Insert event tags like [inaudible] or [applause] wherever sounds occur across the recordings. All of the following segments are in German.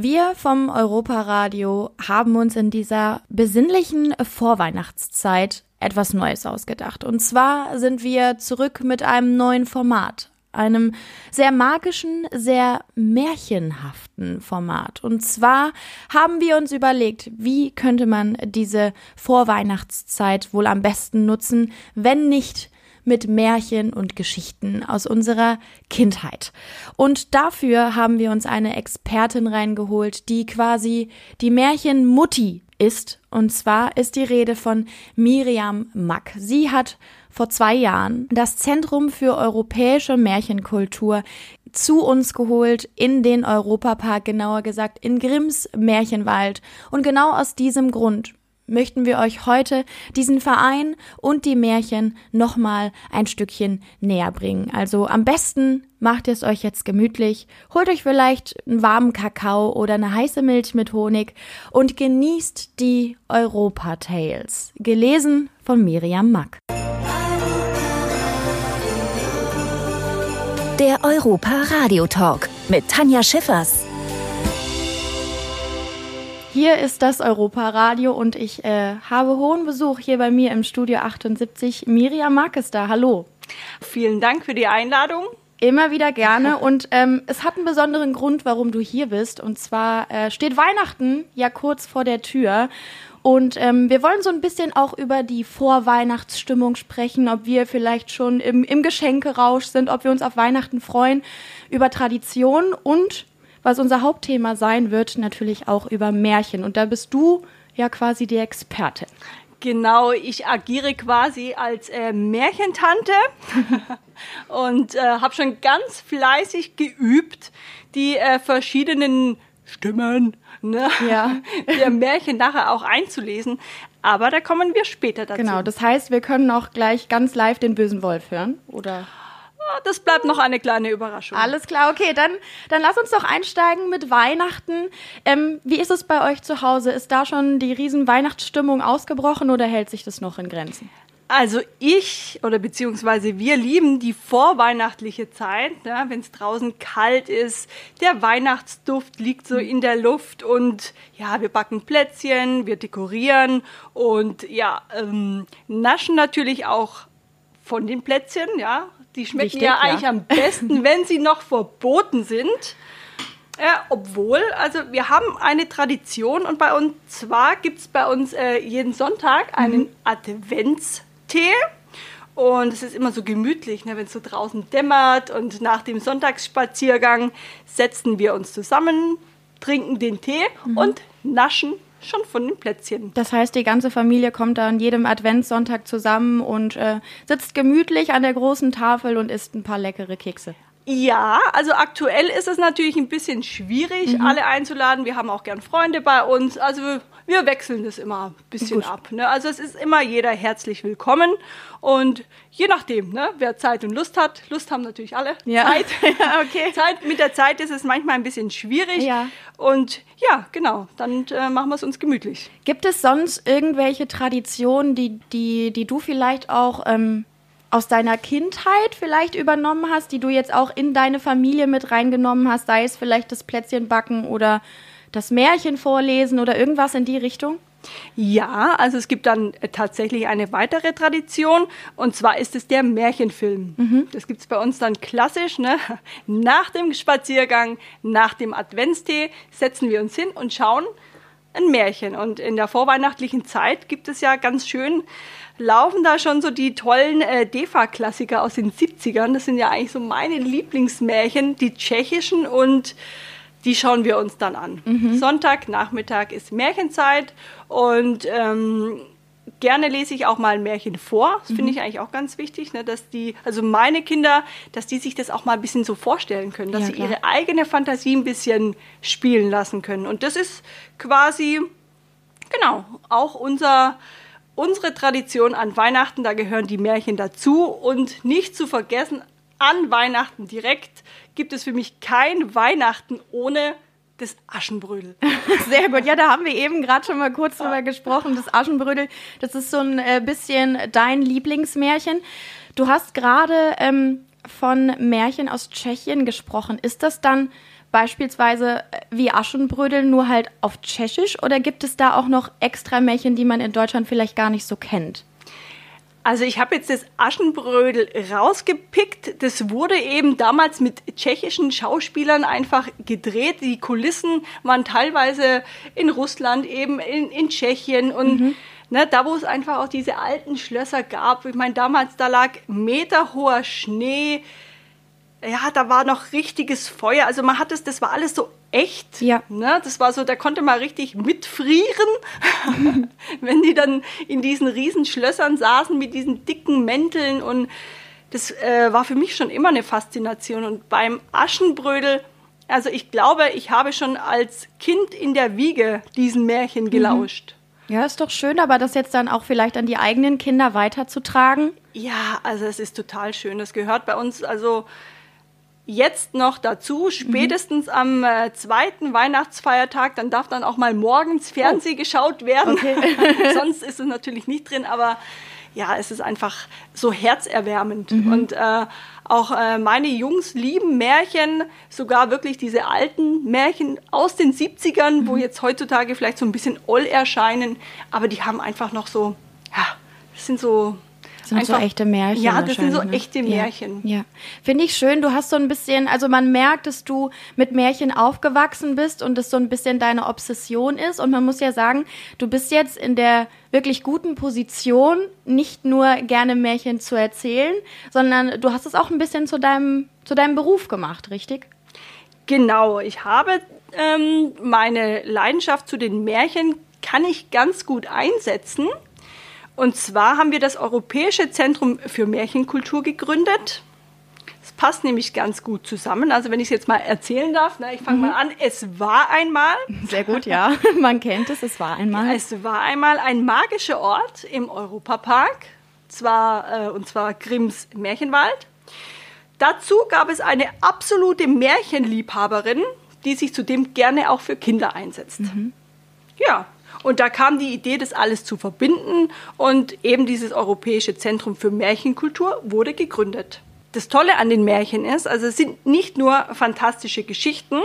Wir vom Europaradio haben uns in dieser besinnlichen Vorweihnachtszeit etwas Neues ausgedacht. Und zwar sind wir zurück mit einem neuen Format. Einem sehr magischen, sehr märchenhaften Format. Und zwar haben wir uns überlegt, wie könnte man diese Vorweihnachtszeit wohl am besten nutzen, wenn nicht mit Märchen und Geschichten aus unserer Kindheit. Und dafür haben wir uns eine Expertin reingeholt, die quasi die Märchenmutti ist. Und zwar ist die Rede von Miriam Mack. Sie hat vor zwei Jahren das Zentrum für europäische Märchenkultur zu uns geholt in den Europapark, genauer gesagt in Grimms Märchenwald. Und genau aus diesem Grund möchten wir euch heute diesen Verein und die Märchen nochmal ein Stückchen näher bringen. Also am besten macht ihr es euch jetzt gemütlich, holt euch vielleicht einen warmen Kakao oder eine heiße Milch mit Honig und genießt die Europa Tales, gelesen von Miriam Mack. Der Europa Radio Talk mit Tanja Schiffers. Hier ist das Europa-Radio und ich äh, habe hohen Besuch hier bei mir im Studio 78. Miriam Marques da. Hallo. Vielen Dank für die Einladung. Immer wieder gerne. Und ähm, es hat einen besonderen Grund, warum du hier bist. Und zwar äh, steht Weihnachten ja kurz vor der Tür. Und ähm, wir wollen so ein bisschen auch über die Vorweihnachtsstimmung sprechen, ob wir vielleicht schon im, im Geschenkerausch sind, ob wir uns auf Weihnachten freuen, über Tradition und was unser Hauptthema sein wird, natürlich auch über Märchen. Und da bist du ja quasi die Expertin. Genau, ich agiere quasi als äh, Märchentante [laughs] und äh, habe schon ganz fleißig geübt, die äh, verschiedenen Stimmen ne, ja. [laughs] der Märchen nachher auch einzulesen. Aber da kommen wir später dazu. Genau, das heißt, wir können auch gleich ganz live den bösen Wolf hören, oder? Das bleibt noch eine kleine Überraschung. Alles klar, okay, dann, dann lass uns doch einsteigen mit Weihnachten. Ähm, wie ist es bei euch zu Hause? Ist da schon die riesen Weihnachtsstimmung ausgebrochen oder hält sich das noch in Grenzen? Also ich oder beziehungsweise wir lieben die vorweihnachtliche Zeit, ja, wenn es draußen kalt ist, der Weihnachtsduft liegt so in der Luft und ja, wir backen Plätzchen, wir dekorieren und ja, ähm, naschen natürlich auch von den Plätzchen, ja, die schmecken Wichtig, ja eigentlich ja. am besten, [laughs] wenn sie noch verboten sind. Ja, obwohl, also wir haben eine Tradition und bei uns zwar gibt es bei uns äh, jeden Sonntag einen mhm. Adventstee. Und es ist immer so gemütlich, ne, wenn es so draußen dämmert. Und nach dem Sonntagsspaziergang setzen wir uns zusammen, trinken den Tee mhm. und naschen schon von den Plätzchen. Das heißt, die ganze Familie kommt da an jedem Adventssonntag zusammen und äh, sitzt gemütlich an der großen Tafel und isst ein paar leckere Kekse. Ja, also aktuell ist es natürlich ein bisschen schwierig, mhm. alle einzuladen. Wir haben auch gern Freunde bei uns. Also wir wechseln das immer ein bisschen Gut. ab. Ne? Also es ist immer jeder herzlich willkommen. Und je nachdem, ne, wer Zeit und Lust hat, Lust haben natürlich alle. Ja. Zeit. [laughs] okay. Zeit. Mit der Zeit ist es manchmal ein bisschen schwierig. Ja. Und ja, genau, dann äh, machen wir es uns gemütlich. Gibt es sonst irgendwelche Traditionen, die, die, die du vielleicht auch ähm, aus deiner Kindheit vielleicht übernommen hast, die du jetzt auch in deine Familie mit reingenommen hast, sei es vielleicht das Plätzchenbacken oder das Märchen vorlesen oder irgendwas in die Richtung? Ja, also es gibt dann äh, tatsächlich eine weitere Tradition und zwar ist es der Märchenfilm. Mhm. Das gibt es bei uns dann klassisch. Ne? Nach dem Spaziergang, nach dem Adventstee setzen wir uns hin und schauen ein Märchen. Und in der vorweihnachtlichen Zeit gibt es ja ganz schön laufen da schon so die tollen äh, DEFA-Klassiker aus den 70ern. Das sind ja eigentlich so meine Lieblingsmärchen, die tschechischen und die schauen wir uns dann an. Mhm. Sonntagnachmittag ist Märchenzeit und ähm, gerne lese ich auch mal ein Märchen vor. Das finde mhm. ich eigentlich auch ganz wichtig, ne, dass die, also meine Kinder, dass die sich das auch mal ein bisschen so vorstellen können, dass ja, sie ihre eigene Fantasie ein bisschen spielen lassen können. Und das ist quasi, genau, auch unser unsere Tradition an Weihnachten, da gehören die Märchen dazu und nicht zu vergessen, an Weihnachten direkt gibt es für mich kein Weihnachten ohne das Aschenbrödel. [laughs] Sehr gut. Ja, da haben wir eben gerade schon mal kurz drüber gesprochen. Das Aschenbrödel, das ist so ein äh, bisschen dein Lieblingsmärchen. Du hast gerade ähm, von Märchen aus Tschechien gesprochen. Ist das dann beispielsweise äh, wie Aschenbrödel, nur halt auf Tschechisch? Oder gibt es da auch noch extra Märchen, die man in Deutschland vielleicht gar nicht so kennt? Also ich habe jetzt das Aschenbrödel rausgepickt. Das wurde eben damals mit tschechischen Schauspielern einfach gedreht. Die Kulissen waren teilweise in Russland, eben in, in Tschechien und mhm. ne, da, wo es einfach auch diese alten Schlösser gab. Ich meine, damals da lag meterhoher Schnee ja, da war noch richtiges Feuer. Also man hat es, das war alles so echt. Ja. Ne? Das war so, da konnte man richtig mitfrieren, [laughs] wenn die dann in diesen riesen Schlössern saßen mit diesen dicken Mänteln und das äh, war für mich schon immer eine Faszination. Und beim Aschenbrödel, also ich glaube, ich habe schon als Kind in der Wiege diesen Märchen mhm. gelauscht. Ja, ist doch schön, aber das jetzt dann auch vielleicht an die eigenen Kinder weiterzutragen. Ja, also es ist total schön. Das gehört bei uns, also jetzt noch dazu, spätestens mhm. am äh, zweiten Weihnachtsfeiertag, dann darf dann auch mal morgens Fernseh oh. geschaut werden. Okay. [laughs] Sonst ist es natürlich nicht drin, aber ja, es ist einfach so herzerwärmend. Mhm. Und äh, auch äh, meine Jungs lieben Märchen, sogar wirklich diese alten Märchen aus den 70ern, mhm. wo jetzt heutzutage vielleicht so ein bisschen oll erscheinen, aber die haben einfach noch so, ja, das sind so sind Einfach, so echte Märchen. Ja, das sind so ne? echte Märchen. Ja. ja. Finde ich schön. Du hast so ein bisschen, also man merkt, dass du mit Märchen aufgewachsen bist und das so ein bisschen deine Obsession ist. Und man muss ja sagen, du bist jetzt in der wirklich guten Position, nicht nur gerne Märchen zu erzählen, sondern du hast es auch ein bisschen zu deinem, zu deinem Beruf gemacht, richtig? Genau. Ich habe ähm, meine Leidenschaft zu den Märchen kann ich ganz gut einsetzen. Und zwar haben wir das Europäische Zentrum für Märchenkultur gegründet. Das passt nämlich ganz gut zusammen. Also wenn ich es jetzt mal erzählen darf, ne, ich fange mhm. mal an. Es war einmal. Sehr gut, ja. [laughs] Man kennt es, es war einmal. Es war einmal ein magischer Ort im Europapark. Zwar, äh, und zwar Grimms Märchenwald. Dazu gab es eine absolute Märchenliebhaberin, die sich zudem gerne auch für Kinder einsetzt. Mhm. Ja, und da kam die Idee, das alles zu verbinden und eben dieses Europäische Zentrum für Märchenkultur wurde gegründet. Das Tolle an den Märchen ist, also es sind nicht nur fantastische Geschichten,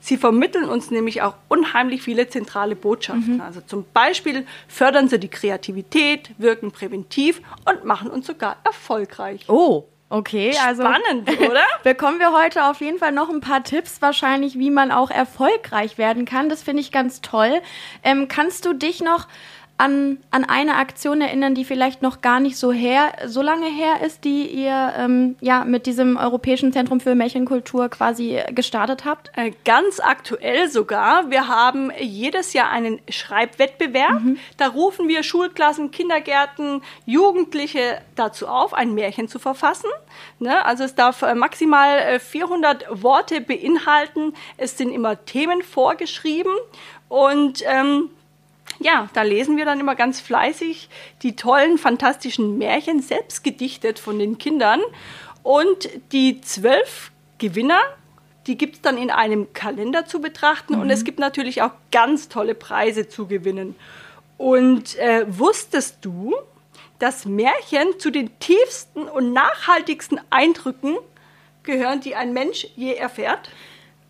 sie vermitteln uns nämlich auch unheimlich viele zentrale Botschaften. Mhm. Also zum Beispiel fördern sie die Kreativität, wirken präventiv und machen uns sogar erfolgreich. Oh, Okay, also spannend, [laughs] oder? bekommen wir heute auf jeden Fall noch ein paar Tipps wahrscheinlich, wie man auch erfolgreich werden kann. Das finde ich ganz toll. Ähm, kannst du dich noch an, an eine Aktion erinnern, die vielleicht noch gar nicht so her, so lange her ist, die ihr ähm, ja mit diesem Europäischen Zentrum für Märchenkultur quasi gestartet habt? Äh, ganz aktuell sogar. Wir haben jedes Jahr einen Schreibwettbewerb. Mhm. Da rufen wir Schulklassen, Kindergärten, Jugendliche dazu auf, ein Märchen zu verfassen. Ne? Also es darf äh, maximal 400 äh, Worte beinhalten. Es sind immer Themen vorgeschrieben und ähm, ja, da lesen wir dann immer ganz fleißig die tollen, fantastischen Märchen, selbst gedichtet von den Kindern. Und die zwölf Gewinner, die gibt es dann in einem Kalender zu betrachten. Mhm. Und es gibt natürlich auch ganz tolle Preise zu gewinnen. Und äh, wusstest du, dass Märchen zu den tiefsten und nachhaltigsten Eindrücken gehören, die ein Mensch je erfährt?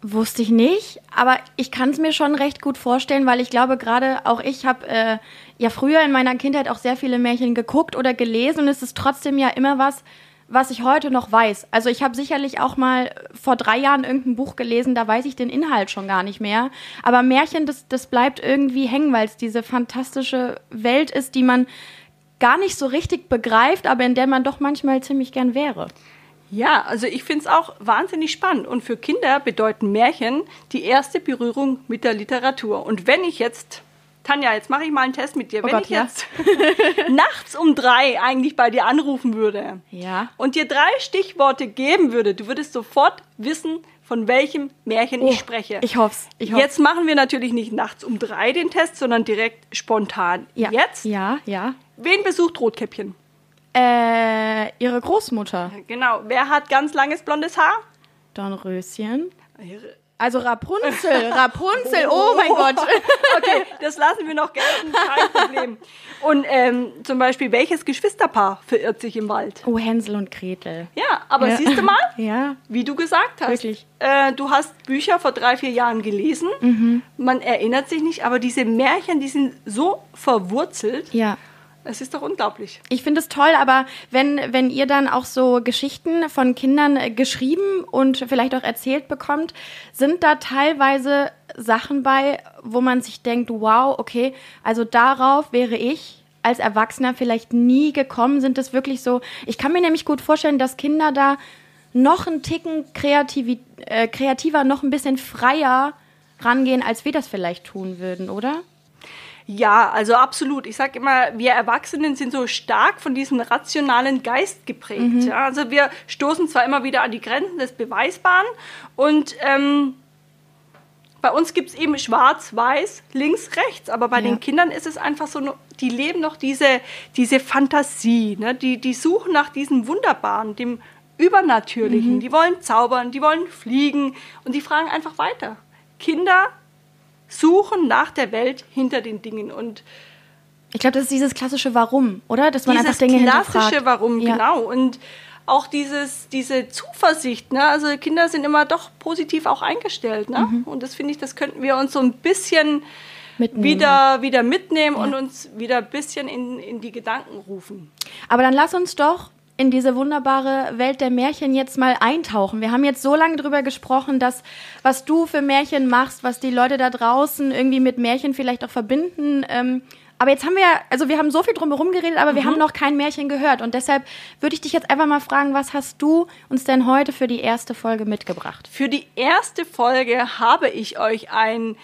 Wusste ich nicht, aber ich kann es mir schon recht gut vorstellen, weil ich glaube, gerade auch ich habe äh, ja früher in meiner Kindheit auch sehr viele Märchen geguckt oder gelesen und es ist trotzdem ja immer was, was ich heute noch weiß. Also ich habe sicherlich auch mal vor drei Jahren irgendein Buch gelesen, da weiß ich den Inhalt schon gar nicht mehr. Aber Märchen, das, das bleibt irgendwie hängen, weil es diese fantastische Welt ist, die man gar nicht so richtig begreift, aber in der man doch manchmal ziemlich gern wäre. Ja, also ich finde es auch wahnsinnig spannend. Und für Kinder bedeuten Märchen die erste Berührung mit der Literatur. Und wenn ich jetzt, Tanja, jetzt mache ich mal einen Test mit dir, oh wenn Gott, ich ja? jetzt [laughs] nachts um drei eigentlich bei dir anrufen würde ja. und dir drei Stichworte geben würde, du würdest sofort wissen, von welchem Märchen oh, ich spreche. Ich hoffe ich hoff's. Jetzt machen wir natürlich nicht nachts um drei den Test, sondern direkt spontan. Ja. Jetzt? Ja, ja. Wen besucht Rotkäppchen? Äh, ihre Großmutter. Genau. Wer hat ganz langes blondes Haar? Dornröschen. Also Rapunzel, Rapunzel, oh mein Gott. [laughs] Okay, das lassen wir noch gelten, kein Problem. Und ähm, zum Beispiel, welches Geschwisterpaar verirrt sich im Wald? Oh, Hänsel und Gretel. Ja, aber Ja. siehst du mal, [laughs] Ja. wie du gesagt hast. Wirklich. Äh, du hast Bücher vor drei, vier Jahren gelesen. Mhm. Man erinnert sich nicht, aber diese Märchen, die sind so verwurzelt. Ja. Es ist doch unglaublich. Ich finde es toll, aber wenn, wenn ihr dann auch so Geschichten von Kindern äh, geschrieben und vielleicht auch erzählt bekommt, sind da teilweise Sachen bei, wo man sich denkt, wow, okay, also darauf wäre ich als Erwachsener vielleicht nie gekommen. Sind das wirklich so? Ich kann mir nämlich gut vorstellen, dass Kinder da noch einen Ticken kreativi äh, kreativer, noch ein bisschen freier rangehen, als wir das vielleicht tun würden, oder? Ja, also absolut. Ich sage immer, wir Erwachsenen sind so stark von diesem rationalen Geist geprägt. Ja? Also wir stoßen zwar immer wieder an die Grenzen des Beweisbaren und ähm, bei uns gibt es eben schwarz, weiß, links, rechts. Aber bei Ja. den Kindern ist es einfach so, die leben noch diese, diese Fantasie. Ne? Die, die suchen nach diesem Wunderbaren, dem Übernatürlichen. Die wollen zaubern, die wollen fliegen und die fragen einfach weiter. Kinder suchen nach der Welt hinter den Dingen und Ich glaube, das ist dieses klassische Warum, oder? Dass man dieses einfach Dinge klassische hinterfragt. Warum, Ja. genau. Und auch dieses, diese Zuversicht, ne? also Kinder sind immer doch positiv auch eingestellt. Ne? Mhm. Und das finde ich, das könnten wir uns so ein bisschen Mitnehmen. wieder, wieder mitnehmen und uns wieder ein bisschen in, in die Gedanken rufen. Aber dann lass uns doch in diese wunderbare Welt der Märchen jetzt mal eintauchen. Wir haben jetzt so lange drüber gesprochen, dass was du für Märchen machst, was die Leute da draußen irgendwie mit Märchen vielleicht auch verbinden. Ähm, aber jetzt haben wir, also wir haben so viel drumherum geredet, aber wir haben noch kein Märchen gehört. Und deshalb würde ich dich jetzt einfach mal fragen, was hast du uns denn heute für die erste Folge mitgebracht? Für die erste Folge habe ich euch ein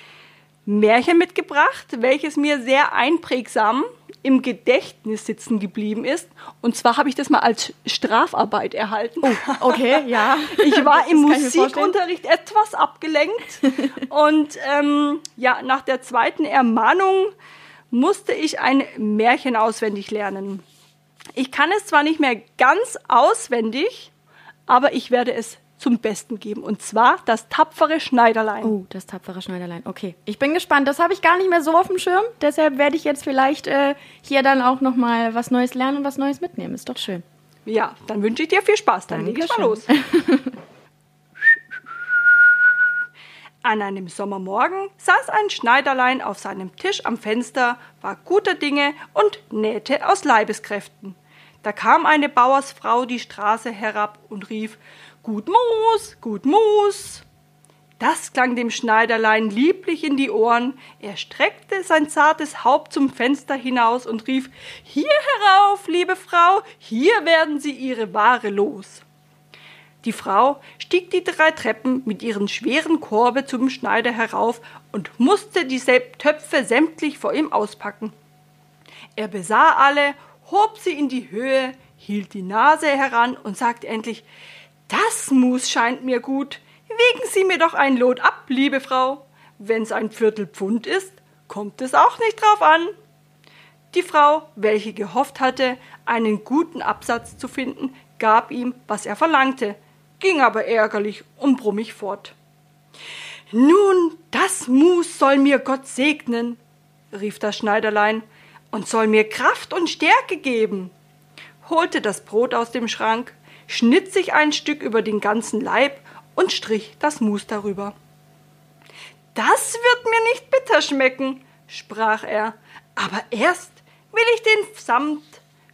Märchen mitgebracht, welches mir sehr einprägsam im Gedächtnis sitzen geblieben ist. Und zwar habe ich das mal als Strafarbeit erhalten. Okay, ja. [laughs] Ich war Das im. Musikunterricht etwas abgelenkt und ähm, ja, nach der zweiten Ermahnung musste ich ein Märchen auswendig lernen. Ich kann es zwar nicht mehr ganz auswendig, aber ich werde es zum Besten geben. Und zwar das tapfere Schneiderlein. Oh, das tapfere Schneiderlein. Okay, ich bin gespannt. Das habe ich gar nicht mehr so auf dem Schirm. Deshalb werde ich jetzt vielleicht äh, hier dann auch noch mal was Neues lernen und was Neues mitnehmen. Ist doch schön. Ja, dann wünsche ich dir viel Spaß. Dann leg ich mal los. Dankeschön. [laughs] An einem Sommermorgen saß ein Schneiderlein auf seinem Tisch am Fenster, war guter Dinge und nähte aus Leibeskräften. Da kam eine Bauersfrau die Straße herab und rief Gut Mus, gut Mus. Das klang dem Schneiderlein lieblich in die Ohren. Er streckte sein zartes Haupt zum Fenster hinaus und rief Hier herauf, liebe Frau, hier werden Sie Ihre Ware los. Die Frau stieg die drei Treppen mit ihren schweren Korbe zum Schneider herauf und musste die Töpfe sämtlich vor ihm auspacken. Er besah alle, hob sie in die Höhe, hielt die Nase heran und sagte endlich Das Mus scheint mir gut. Wegen Sie mir doch ein Lot ab, liebe Frau. Wenn's ein Viertelpfund ist, kommt es auch nicht drauf an. Die Frau, welche gehofft hatte, einen guten Absatz zu finden, gab ihm, was er verlangte, ging aber ärgerlich und brummig fort. Nun, das Mus soll mir Gott segnen, rief das Schneiderlein, und soll mir Kraft und Stärke geben, holte das Brot aus dem Schrank, schnitt sich ein Stück über den ganzen Leib und strich das Mus darüber. Das wird mir nicht bitter schmecken, sprach er, aber erst will ich den Samt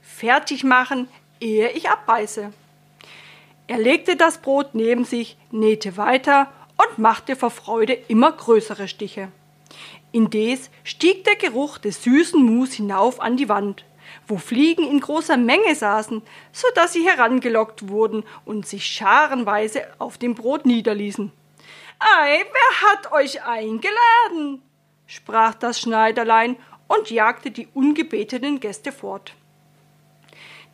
fertig machen, ehe ich abbeiße. Er legte das Brot neben sich, nähte weiter und machte vor Freude immer größere Stiche. Indes stieg der Geruch des süßen Mus hinauf an die Wand, wo Fliegen in großer Menge saßen, so dass sie herangelockt wurden und sich scharenweise auf dem Brot niederließen. Ei, wer hat euch eingeladen? sprach das Schneiderlein und jagte die ungebetenen Gäste fort.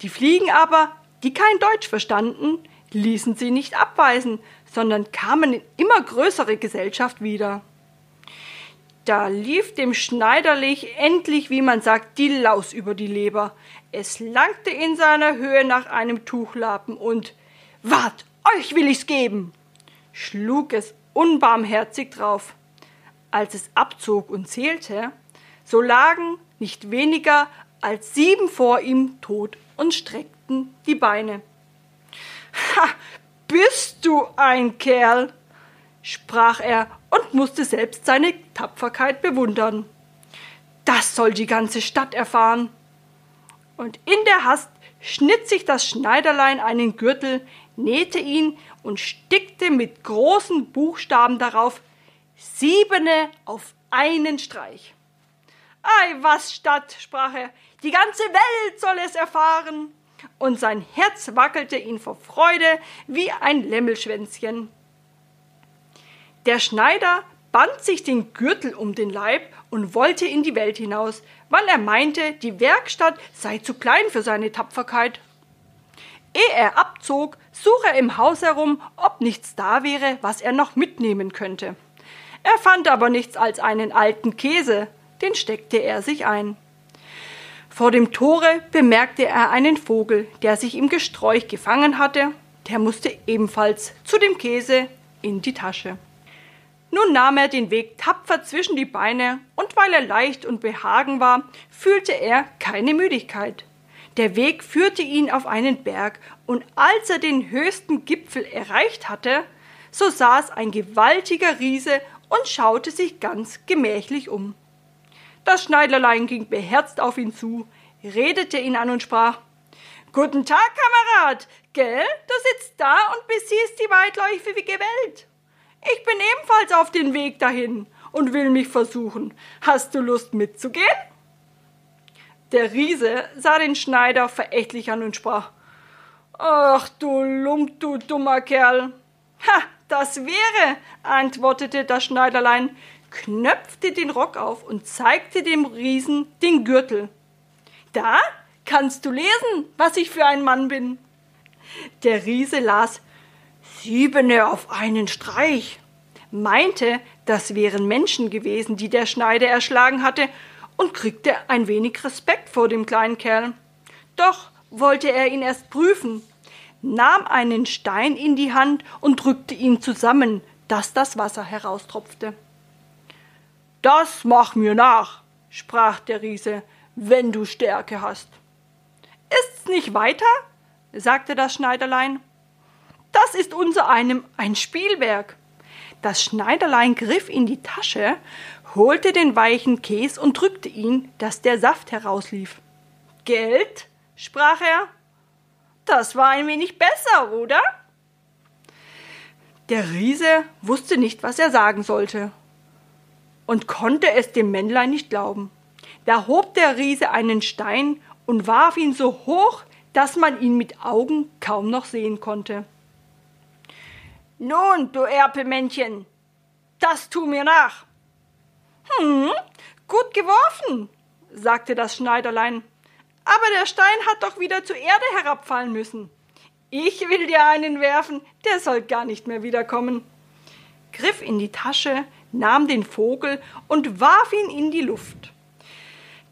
Die Fliegen aber, die kein Deutsch verstanden, ließen sie nicht abweisen, sondern kamen in immer größere Gesellschaft wieder. Da lief dem Schneiderlich endlich, wie man sagt, die Laus über die Leber. Es langte in seiner Höhe nach einem Tuchlappen und Wart, euch will ich's geben! schlug es unbarmherzig drauf. Als es abzog und zählte, so lagen nicht weniger als sieben vor ihm tot und streckten die Beine. Ha, bist du ein Kerl, sprach er und musste selbst seine Tapferkeit bewundern. Das soll die ganze Stadt erfahren. Und in der Hast schnitt sich das Schneiderlein einen Gürtel, nähte ihn und stickte mit großen Buchstaben darauf Siebene auf einen Streich. Ei, was Stadt, sprach er, die ganze Welt soll es erfahren. Und sein Herz wackelte ihn vor Freude wie ein Lämmelschwänzchen. Der Schneider band sich den Gürtel um den Leib und wollte in die Welt hinaus, weil er meinte, die Werkstatt sei zu klein für seine Tapferkeit. Ehe er abzog, suche er im Haus herum, ob nichts da wäre, was er noch mitnehmen könnte. Er fand aber nichts als einen alten Käse, den steckte er sich ein. Vor dem Tore bemerkte er einen Vogel, der sich im Gesträuch gefangen hatte, der musste ebenfalls zu dem Käse in die Tasche. Nun nahm er den Weg tapfer zwischen die Beine, und weil er leicht und behagen war, fühlte er keine Müdigkeit. Der Weg führte ihn auf einen Berg, und als er den höchsten Gipfel erreicht hatte, so saß ein gewaltiger Riese und schaute sich ganz gemächlich um. Das Schneiderlein ging beherzt auf ihn zu, redete ihn an und sprach Guten Tag, Kamerad, gell? Du sitzt da und besiehst die weitläufige Welt. Ich bin ebenfalls auf den Weg dahin und will mich versuchen. Hast du Lust mitzugehen? Der Riese sah den Schneider verächtlich an und sprach Ach du Lump, du dummer Kerl. Ha, das wäre, antwortete das Schneiderlein, knöpfte den Rock auf und zeigte dem Riesen den Gürtel. Da kannst du lesen, was ich für ein Mann bin. Der Riese las Siebene auf einen Streich, meinte, das wären Menschen gewesen, die der Schneider erschlagen hatte, und kriegte ein wenig Respekt vor dem kleinen Kerl. Doch wollte er ihn erst prüfen, nahm einen Stein in die Hand und drückte ihn zusammen, dass das Wasser heraustropfte. Das mach mir nach, sprach der Riese, wenn du Stärke hast. Ist's nicht weiter? sagte das Schneiderlein. Das ist unser einem ein Spielwerk. Das Schneiderlein griff in die Tasche, holte den weichen Käs und drückte ihn, dass der Saft herauslief. Geld? sprach er. Das war ein wenig besser, oder? Der Riese wusste nicht, was er sagen sollte und konnte es dem Männlein nicht glauben. Da hob der Riese einen Stein und warf ihn so hoch, dass man ihn mit Augen kaum noch sehen konnte. Nun, du Erpelmännchen, das tu mir nach. Hm, gut geworfen, sagte das Schneiderlein. Aber der Stein hat doch wieder zur Erde herabfallen müssen. Ich will dir einen werfen, der soll gar nicht mehr wiederkommen. Griff in die Tasche, nahm den Vogel und warf ihn in die Luft.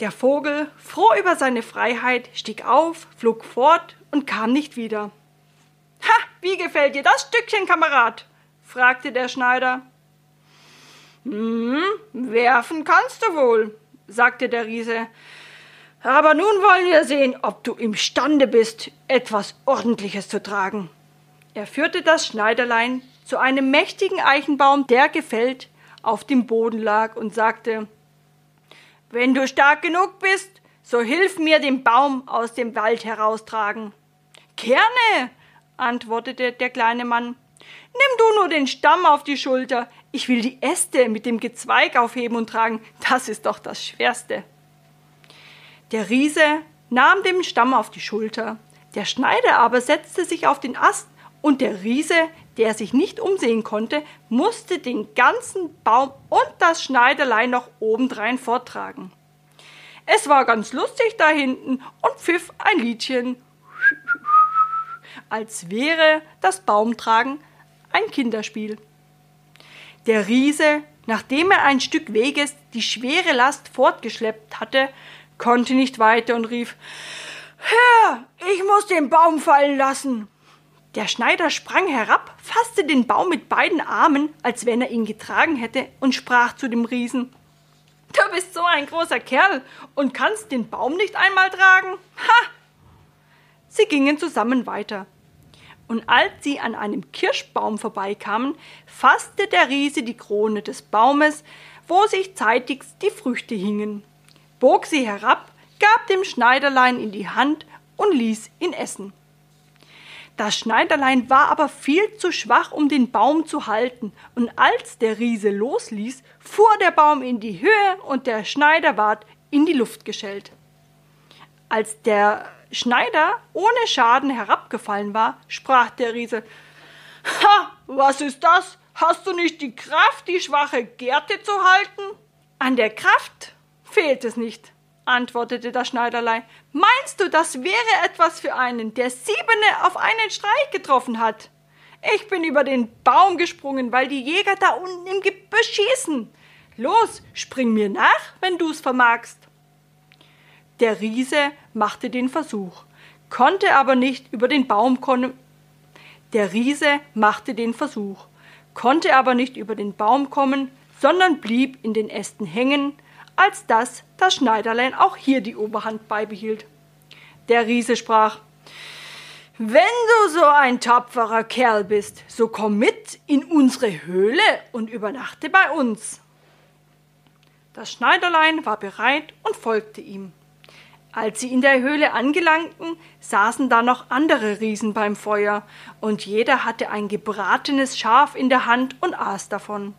Der Vogel, froh über seine Freiheit, stieg auf, flog fort und kam nicht wieder. Ha, wie gefällt dir das Stückchen, Kamerad? fragte der Schneider. Hm, werfen kannst du wohl, sagte der Riese. Aber nun wollen wir sehen, ob du imstande bist, etwas Ordentliches zu tragen. Er führte das Schneiderlein zu einem mächtigen Eichenbaum, der gefällt auf dem Boden lag, und sagte Wenn du stark genug bist, so hilf mir den Baum aus dem Wald heraustragen. Gerne, antwortete der kleine Mann. Nimm du nur den Stamm auf die Schulter, ich will die Äste mit dem Gezweig aufheben und tragen, das ist doch das Schwerste. Der Riese nahm den Stamm auf die Schulter, der Schneider aber setzte sich auf den Ast, und der Riese, der sich nicht umsehen konnte, musste den ganzen Baum und das Schneiderlein noch obendrein vortragen. Es war ganz lustig da hinten und pfiff ein Liedchen als wäre das Baumtragen ein Kinderspiel. Der Riese, nachdem er ein Stück Weges die schwere Last fortgeschleppt hatte, konnte nicht weiter und rief Herr, ich muss den Baum fallen lassen. Der Schneider sprang herab, fasste den Baum mit beiden Armen, als wenn er ihn getragen hätte, und sprach zu dem Riesen Du bist so ein großer Kerl und kannst den Baum nicht einmal tragen. Ha! Sie gingen zusammen weiter. Und als sie an einem Kirschbaum vorbeikamen, fasste der Riese die Krone des Baumes, wo sich zeitigst die Früchte hingen, bog sie herab, gab dem Schneiderlein in die Hand und ließ ihn essen. Das Schneiderlein war aber viel zu schwach, um den Baum zu halten, und als der Riese losließ, fuhr der Baum in die Höhe und der Schneider ward in die Luft geschellt. Als der Schneider ohne Schaden herabgefallen war, sprach der Riese Ha, was ist das? Hast du nicht die Kraft, die schwache Gerte zu halten? An der Kraft fehlt es nicht antwortete das Schneiderlein. Meinst du, das wäre etwas für einen, der siebene auf einen Streich getroffen hat? Ich bin über den Baum gesprungen, weil die Jäger da unten im Gebüsch schießen. Los, spring mir nach, wenn du's vermagst. Der Riese machte den Versuch, konnte aber nicht über den Baum kommen. Der Riese machte den Versuch, konnte aber nicht über den Baum kommen, sondern blieb in den Ästen hängen, als dass das Schneiderlein auch hier die Oberhand beibehielt. Der Riese sprach Wenn du so ein tapferer Kerl bist, so komm mit in unsere Höhle und übernachte bei uns. Das Schneiderlein war bereit und folgte ihm. Als sie in der Höhle angelangten, saßen da noch andere Riesen beim Feuer, und jeder hatte ein gebratenes Schaf in der Hand und aß davon.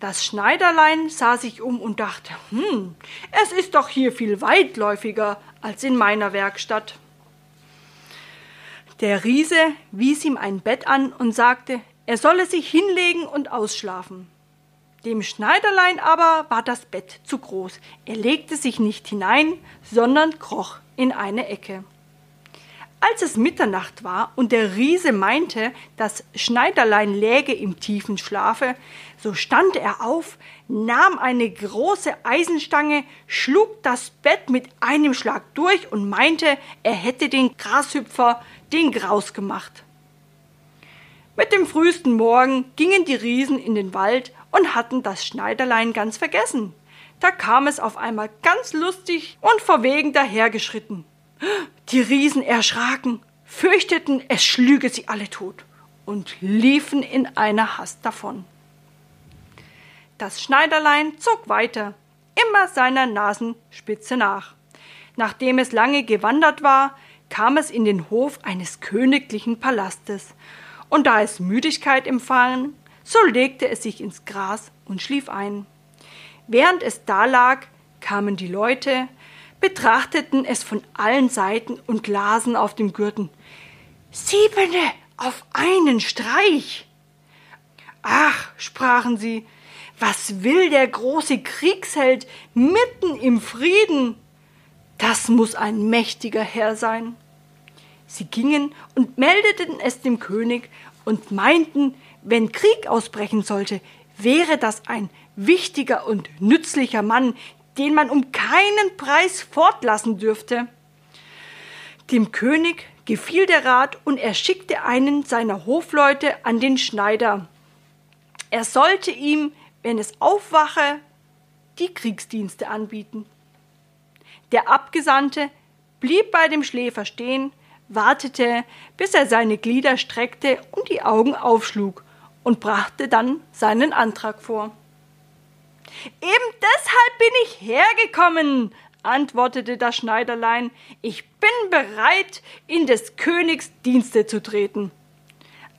Das Schneiderlein sah sich um und dachte, hm, es ist doch hier viel weitläufiger als in meiner Werkstatt. Der Riese wies ihm ein Bett an und sagte, er solle sich hinlegen und ausschlafen. Dem Schneiderlein aber war das Bett zu groß. Er legte sich nicht hinein, sondern kroch in eine Ecke. Als es Mitternacht war und der Riese meinte, das Schneiderlein läge im tiefen Schlafe, so stand er auf, nahm eine große Eisenstange, schlug das Bett mit einem Schlag durch und meinte, er hätte den Grashüpfer den Graus gemacht. Mit dem frühesten Morgen gingen die Riesen in den Wald und hatten das Schneiderlein ganz vergessen. Da kam es auf einmal ganz lustig und verwegen dahergeschritten. Die Riesen erschraken, fürchteten, es schlüge sie alle tot und liefen in einer Hast davon. Das Schneiderlein zog weiter, immer seiner Nasenspitze nach. Nachdem es lange gewandert war, kam es in den Hof eines königlichen Palastes, und da es Müdigkeit empfangen, so legte es sich ins Gras und schlief ein. Während es da lag, kamen die Leute, betrachteten es von allen Seiten und lasen auf dem Gürtel. Siebene auf einen Streich. Ach, sprachen sie, was will der große Kriegsheld mitten im Frieden? Das muss ein mächtiger Herr sein. Sie gingen und meldeten es dem König und meinten, wenn Krieg ausbrechen sollte, wäre das ein wichtiger und nützlicher Mann, den man um keinen Preis fortlassen dürfte. Dem König gefiel der Rat und er schickte einen seiner Hofleute an den Schneider. Er sollte ihm, wenn es aufwache, die Kriegsdienste anbieten. Der Abgesandte blieb bei dem Schläfer stehen, wartete, bis er seine Glieder streckte und die Augen aufschlug und brachte dann seinen Antrag vor. Eben deshalb bin ich hergekommen, antwortete das Schneiderlein. Ich bin bereit, in des Königs Dienste zu treten.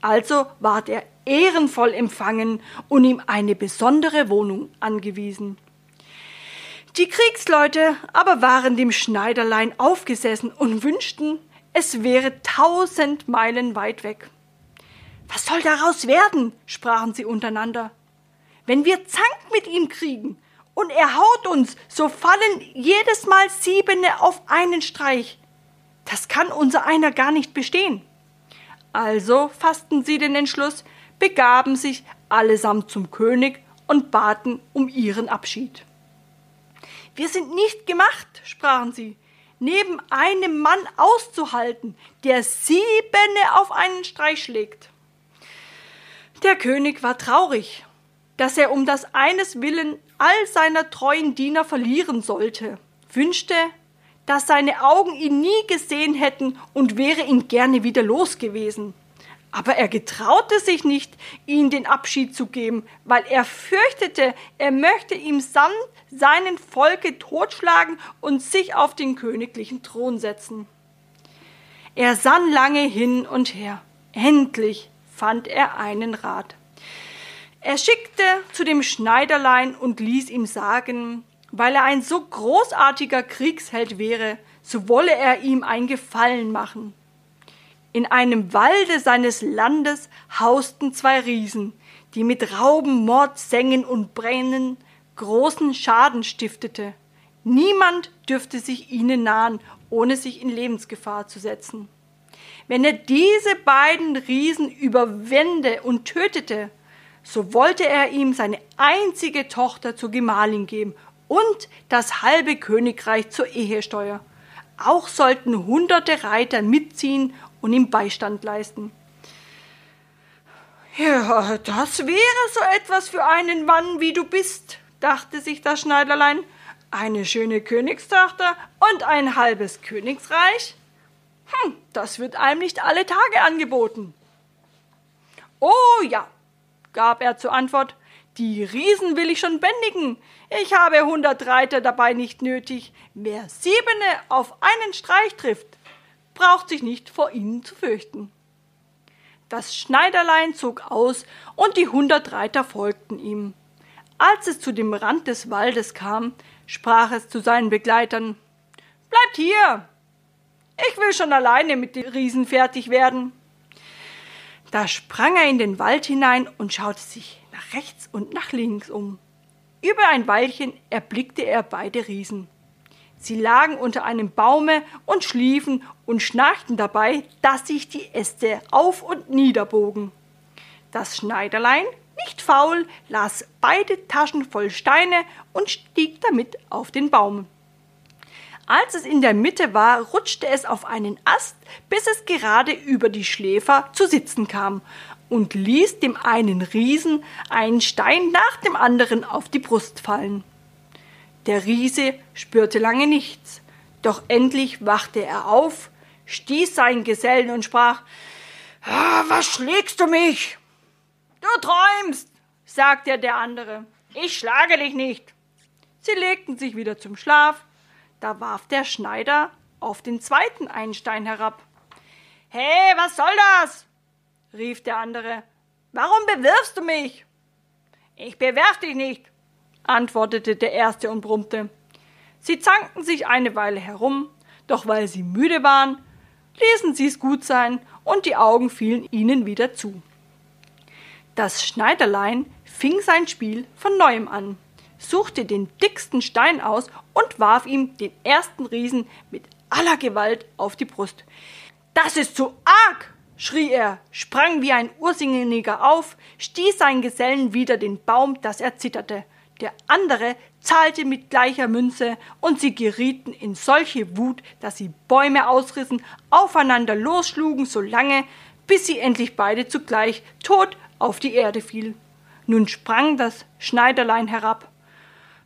Also ward er ehrenvoll empfangen und ihm eine besondere Wohnung angewiesen. Die Kriegsleute aber waren dem Schneiderlein aufgesessen und wünschten, es wäre tausend Meilen weit weg. Was soll daraus werden? sprachen sie untereinander. Wenn wir Zank mit ihm kriegen und er haut uns, so fallen jedes Mal Siebene auf einen Streich. Das kann unser einer gar nicht bestehen. Also fassten sie den Entschluss, begaben sich allesamt zum König und baten um ihren Abschied. Wir sind nicht gemacht, sprachen sie, neben einem Mann auszuhalten, der siebene auf einen Streich schlägt. Der König war traurig, dass er um das eines willen all seiner treuen Diener verlieren sollte, wünschte, dass seine Augen ihn nie gesehen hätten und wäre ihn gerne wieder los gewesen. Aber er getraute sich nicht, ihnen den Abschied zu geben, weil er fürchtete, er möchte ihm samt seinen Volke totschlagen und sich auf den königlichen Thron setzen. Er sann lange hin und her. Endlich fand er einen Rat. Er schickte zu dem Schneiderlein und ließ ihm sagen, weil er ein so großartiger Kriegsheld wäre, so wolle er ihm ein Gefallen machen. In einem Walde seines Landes hausten zwei Riesen, die mit Rauben, Mord, Sengen und Brennen großen Schaden stiftete. Niemand dürfte sich ihnen nahen, ohne sich in Lebensgefahr zu setzen. Wenn er diese beiden Riesen überwände und tötete, so wollte er ihm seine einzige Tochter zur Gemahlin geben und das halbe Königreich zur Ehesteuer. Auch sollten hunderte Reiter mitziehen und ihm Beistand leisten. Ja, das wäre so etwas für einen Mann, wie du bist, dachte sich das Schneiderlein. Eine schöne Königstochter und ein halbes Königsreich? Hm, das wird einem nicht alle Tage angeboten. Oh ja, gab er zur Antwort, die Riesen will ich schon bändigen. Ich habe hundert Reiter dabei nicht nötig. Wer siebene auf einen Streich trifft, braucht sich nicht vor ihnen zu fürchten. Das Schneiderlein zog aus und die hundert Reiter folgten ihm. Als es zu dem Rand des Waldes kam, sprach es zu seinen Begleitern Bleibt hier. Ich will schon alleine mit den Riesen fertig werden. Da sprang er in den Wald hinein und schaute sich nach rechts und nach links um. Über ein Weilchen erblickte er beide Riesen. Sie lagen unter einem Baume und schliefen und schnarchten dabei, dass sich die Äste auf und niederbogen. Das Schneiderlein, nicht faul, las beide Taschen voll Steine und stieg damit auf den Baum. Als es in der Mitte war, rutschte es auf einen Ast, bis es gerade über die Schläfer zu sitzen kam und ließ dem einen Riesen einen Stein nach dem anderen auf die Brust fallen. Der Riese spürte lange nichts, doch endlich wachte er auf, stieß seinen Gesellen und sprach ah, Was schlägst du mich? Du träumst, sagte der andere. Ich schlage dich nicht. Sie legten sich wieder zum Schlaf, da warf der Schneider auf den zweiten einen Stein herab. Hey, was soll das? rief der andere. Warum bewirfst du mich? Ich bewerf dich nicht, antwortete der erste und brummte. Sie zankten sich eine Weile herum, doch weil sie müde waren, ließen sie es gut sein und die Augen fielen ihnen wieder zu. Das Schneiderlein fing sein Spiel von neuem an, suchte den dicksten Stein aus und warf ihm den ersten Riesen mit aller Gewalt auf die Brust. Das ist zu arg, schrie er, sprang wie ein Ursinniger auf, stieß seinen Gesellen wieder den Baum, dass er zitterte. Der andere zahlte mit gleicher Münze, und sie gerieten in solche Wut, dass sie Bäume ausrissen, aufeinander losschlugen, so lange, bis sie endlich beide zugleich tot auf die Erde fiel. Nun sprang das Schneiderlein herab.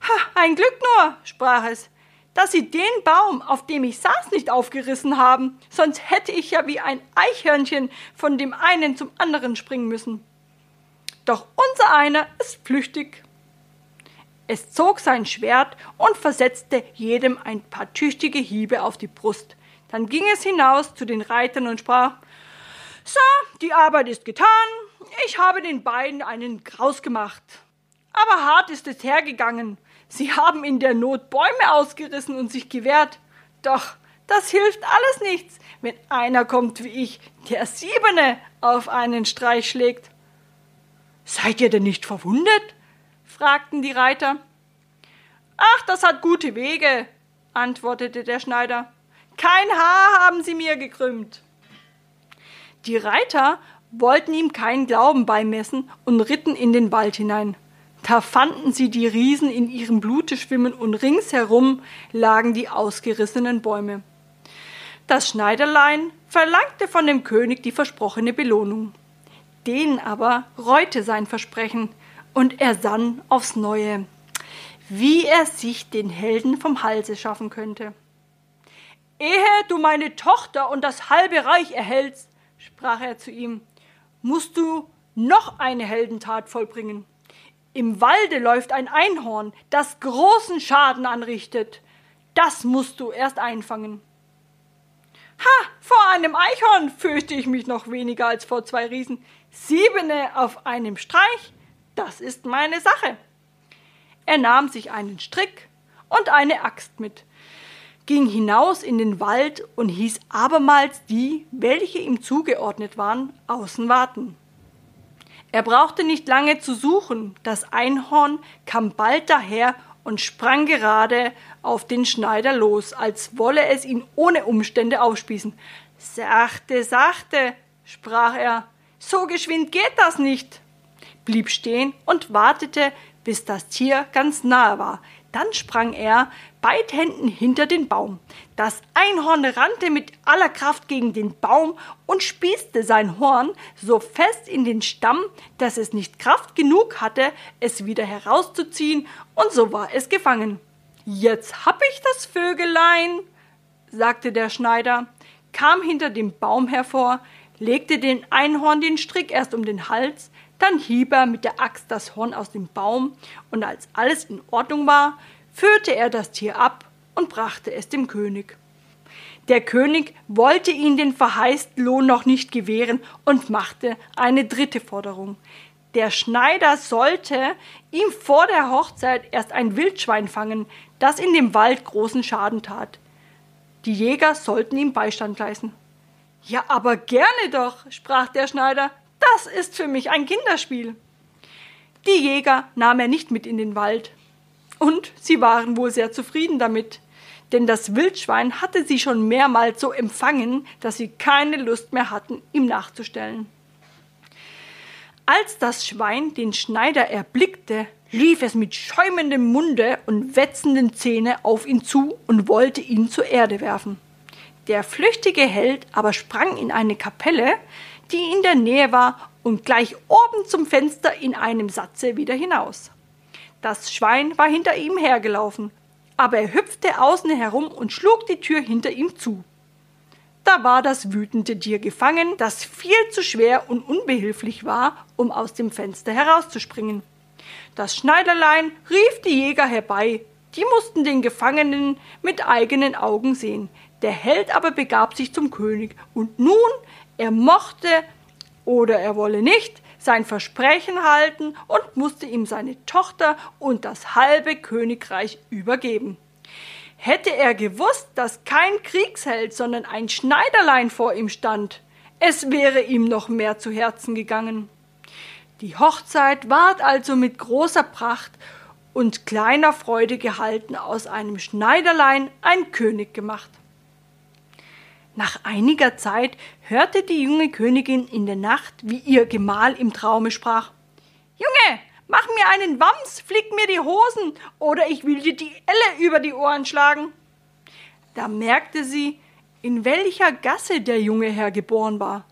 Ha, ein Glück nur, sprach es, dass Sie den Baum, auf dem ich saß, nicht aufgerissen haben, sonst hätte ich ja wie ein Eichhörnchen von dem einen zum anderen springen müssen. Doch unser einer ist flüchtig. Es zog sein Schwert und versetzte jedem ein paar tüchtige Hiebe auf die Brust. Dann ging es hinaus zu den Reitern und sprach So, die Arbeit ist getan, ich habe den beiden einen Graus gemacht. Aber hart ist es hergegangen, Sie haben in der Not Bäume ausgerissen und sich gewehrt. Doch das hilft alles nichts, wenn einer kommt wie ich, der Siebene auf einen Streich schlägt. Seid ihr denn nicht verwundet? Fragten die Reiter. Ach, das hat gute Wege, antwortete der Schneider. Kein Haar haben sie mir gekrümmt. Die Reiter wollten ihm keinen Glauben beimessen und ritten in den Wald hinein. Da fanden sie die Riesen in ihrem Blute schwimmen und ringsherum lagen die ausgerissenen Bäume. Das Schneiderlein verlangte von dem König die versprochene Belohnung. Den aber reute sein Versprechen, und er sann aufs Neue, wie er sich den Helden vom Halse schaffen könnte. Ehe du meine Tochter und das halbe Reich erhältst, sprach er zu ihm, musst du noch eine Heldentat vollbringen. Im Walde läuft ein Einhorn, das großen Schaden anrichtet. Das musst du erst einfangen. Ha, vor einem Eichhorn fürchte ich mich noch weniger als vor zwei Riesen. Siebene auf einem Streich, das ist meine Sache. Er nahm sich einen Strick und eine Axt mit, ging hinaus in den Wald und hieß abermals die, welche ihm zugeordnet waren, außen warten. Er brauchte nicht lange zu suchen, das Einhorn kam bald daher und sprang gerade auf den Schneider los, als wolle es ihn ohne Umstände aufspießen. Sachte, sachte, sprach er, so geschwind geht das nicht, blieb stehen und wartete, bis das Tier ganz nahe war. Dann sprang er beid Händen hinter den Baum. Das Einhorn rannte mit aller Kraft gegen den Baum und spießte sein Horn so fest in den Stamm, dass es nicht Kraft genug hatte, es wieder herauszuziehen, und so war es gefangen. Jetzt hab ich das Vögelein, sagte der Schneider, kam hinter dem Baum hervor, legte den Einhorn den Strick erst um den Hals, dann hieb er mit der Axt das Horn aus dem Baum, und als alles in Ordnung war, führte er das Tier ab und brachte es dem König. Der König wollte ihn den verheißten Lohn noch nicht gewähren und machte eine dritte Forderung. Der Schneider sollte ihm vor der Hochzeit erst ein Wildschwein fangen, das in dem Wald großen Schaden tat. Die Jäger sollten ihm Beistand leisten. Ja, aber gerne doch, sprach der Schneider, das ist für mich ein Kinderspiel. Die Jäger nahm er nicht mit in den Wald. Und sie waren wohl sehr zufrieden damit, denn das Wildschwein hatte sie schon mehrmals so empfangen, dass sie keine Lust mehr hatten, ihm nachzustellen. Als das Schwein den Schneider erblickte, lief es mit schäumendem Munde und wetzenden Zähne auf ihn zu und wollte ihn zur Erde werfen. Der flüchtige Held aber sprang in eine Kapelle, die in der Nähe war, und gleich oben zum Fenster in einem Satze wieder hinaus. Das Schwein war hinter ihm hergelaufen, aber er hüpfte außen herum und schlug die Tür hinter ihm zu. Da war das wütende Tier gefangen, das viel zu schwer und unbehilflich war, um aus dem Fenster herauszuspringen. Das Schneiderlein rief die Jäger herbei, die mussten den Gefangenen mit eigenen Augen sehen. Der Held aber begab sich zum König, und nun er mochte oder er wolle nicht sein Versprechen halten und musste ihm seine Tochter und das halbe Königreich übergeben. Hätte er gewusst, dass kein Kriegsheld, sondern ein Schneiderlein vor ihm stand, es wäre ihm noch mehr zu Herzen gegangen. Die Hochzeit ward also mit großer Pracht und kleiner Freude gehalten, aus einem Schneiderlein ein König gemacht. Nach einiger Zeit hörte die junge Königin in der Nacht, wie ihr Gemahl im Traume sprach Junge, mach mir einen Wams, flick mir die Hosen, oder ich will dir die Elle über die Ohren schlagen. Da merkte sie, in welcher Gasse der junge Herr geboren war,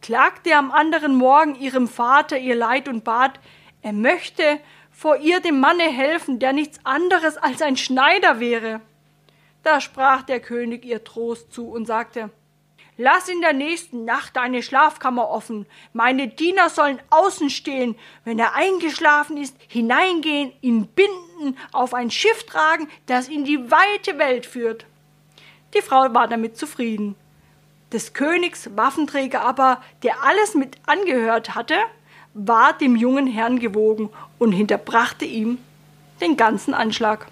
klagte am anderen Morgen ihrem Vater ihr Leid und bat, er möchte vor ihr dem Manne helfen, der nichts anderes als ein Schneider wäre. Da sprach der König ihr Trost zu und sagte Lass in der nächsten Nacht deine Schlafkammer offen. Meine Diener sollen außen stehen. Wenn er eingeschlafen ist, hineingehen, ihn binden, auf ein Schiff tragen, das in die weite Welt führt. Die Frau war damit zufrieden. Des Königs Waffenträger aber, der alles mit angehört hatte, war dem jungen Herrn gewogen und hinterbrachte ihm den ganzen Anschlag.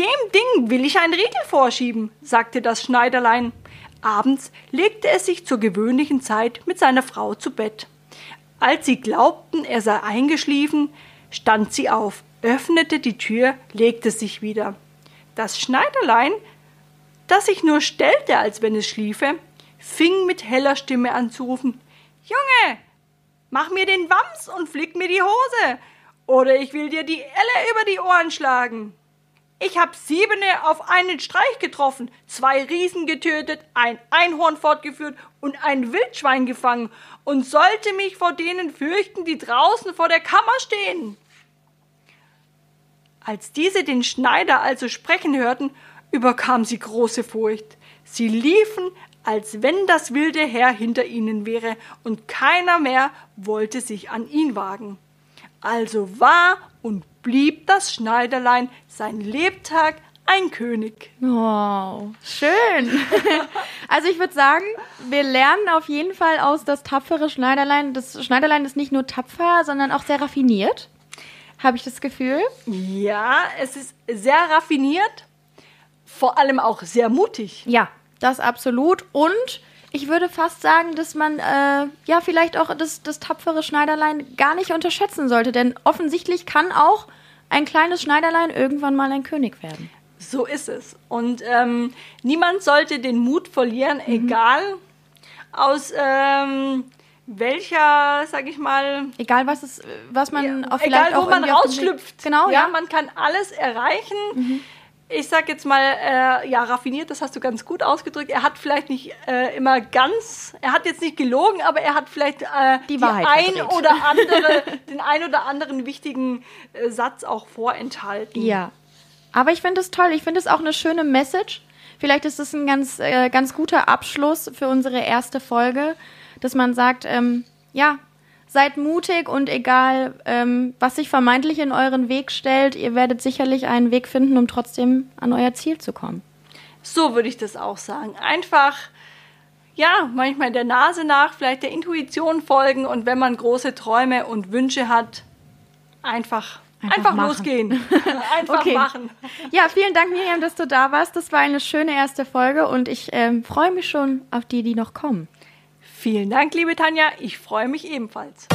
Dem Ding will ich ein Riegel vorschieben, sagte das Schneiderlein. Abends legte es sich zur gewöhnlichen Zeit mit seiner Frau zu Bett. Als sie glaubten, er sei eingeschliefen, stand sie auf, öffnete die Tür, legte sich wieder. Das Schneiderlein, das sich nur stellte, als wenn es schliefe, fing mit heller Stimme an zu rufen Junge, Mach mir den Wams und flick mir die Hose. Oder ich will dir die Elle über die Ohren schlagen. Ich hab siebene auf einen Streich getroffen, zwei Riesen getötet, ein Einhorn fortgeführt und ein Wildschwein gefangen und sollte mich vor denen fürchten, die draußen vor der Kammer stehen. Als diese den Schneider also sprechen hörten, überkam sie große Furcht. Sie liefen, als wenn das wilde Heer hinter ihnen wäre, und keiner mehr wollte sich an ihn wagen. Also war und blieb das Schneiderlein sein Lebtag ein König. Oh, schön. [laughs] also ich würde sagen, wir lernen auf jeden Fall aus das tapfere Schneiderlein. Das Schneiderlein ist nicht nur tapfer, sondern auch sehr raffiniert. Habe ich das Gefühl? Ja, es ist sehr raffiniert, vor allem auch sehr mutig. Ja, das absolut. Und ich würde fast sagen, dass man äh, ja vielleicht auch das, das tapfere Schneiderlein gar nicht unterschätzen sollte, denn offensichtlich kann auch ein kleines Schneiderlein irgendwann mal ein König werden. So ist es. Und ähm, niemand sollte den Mut verlieren, mhm. egal aus ähm, welcher, sag ich mal. Egal was es, was man ja, auch vielleicht Egal wo man rausschlüpft. Genau, ja, ja. Man kann alles erreichen. Mhm ich sag jetzt mal, äh, ja, raffiniert, das hast du ganz gut ausgedrückt. Er hat vielleicht nicht äh, immer ganz, er hat jetzt nicht gelogen, aber er hat vielleicht äh, die, die ein oder andere, [laughs] den ein oder anderen wichtigen äh, Satz auch vorenthalten. Ja. Aber ich finde es toll. Ich finde es auch eine schöne Message. Vielleicht ist es ein ganz, äh, ganz guter Abschluss für unsere erste Folge, dass man sagt, ähm, ja, seid mutig und egal, ähm, was sich vermeintlich in euren Weg stellt, ihr werdet sicherlich einen Weg finden, um trotzdem an euer Ziel zu kommen. So würde ich das auch sagen. Einfach, ja, manchmal der Nase nach, vielleicht der Intuition folgen und wenn man große Träume und Wünsche hat, einfach Einfach, Einfach losgehen. [laughs] Einfach okay. machen. Ja, vielen Dank, Miriam, dass du da warst. Das war eine schöne erste Folge und ich ähm, freue mich schon auf die, die noch kommen. Vielen Dank, liebe Tanja. Ich freue mich ebenfalls.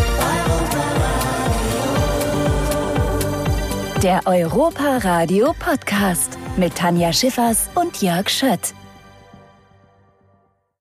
Der Europa Radio Podcast mit Tanja Schiffers und Jörg Schött.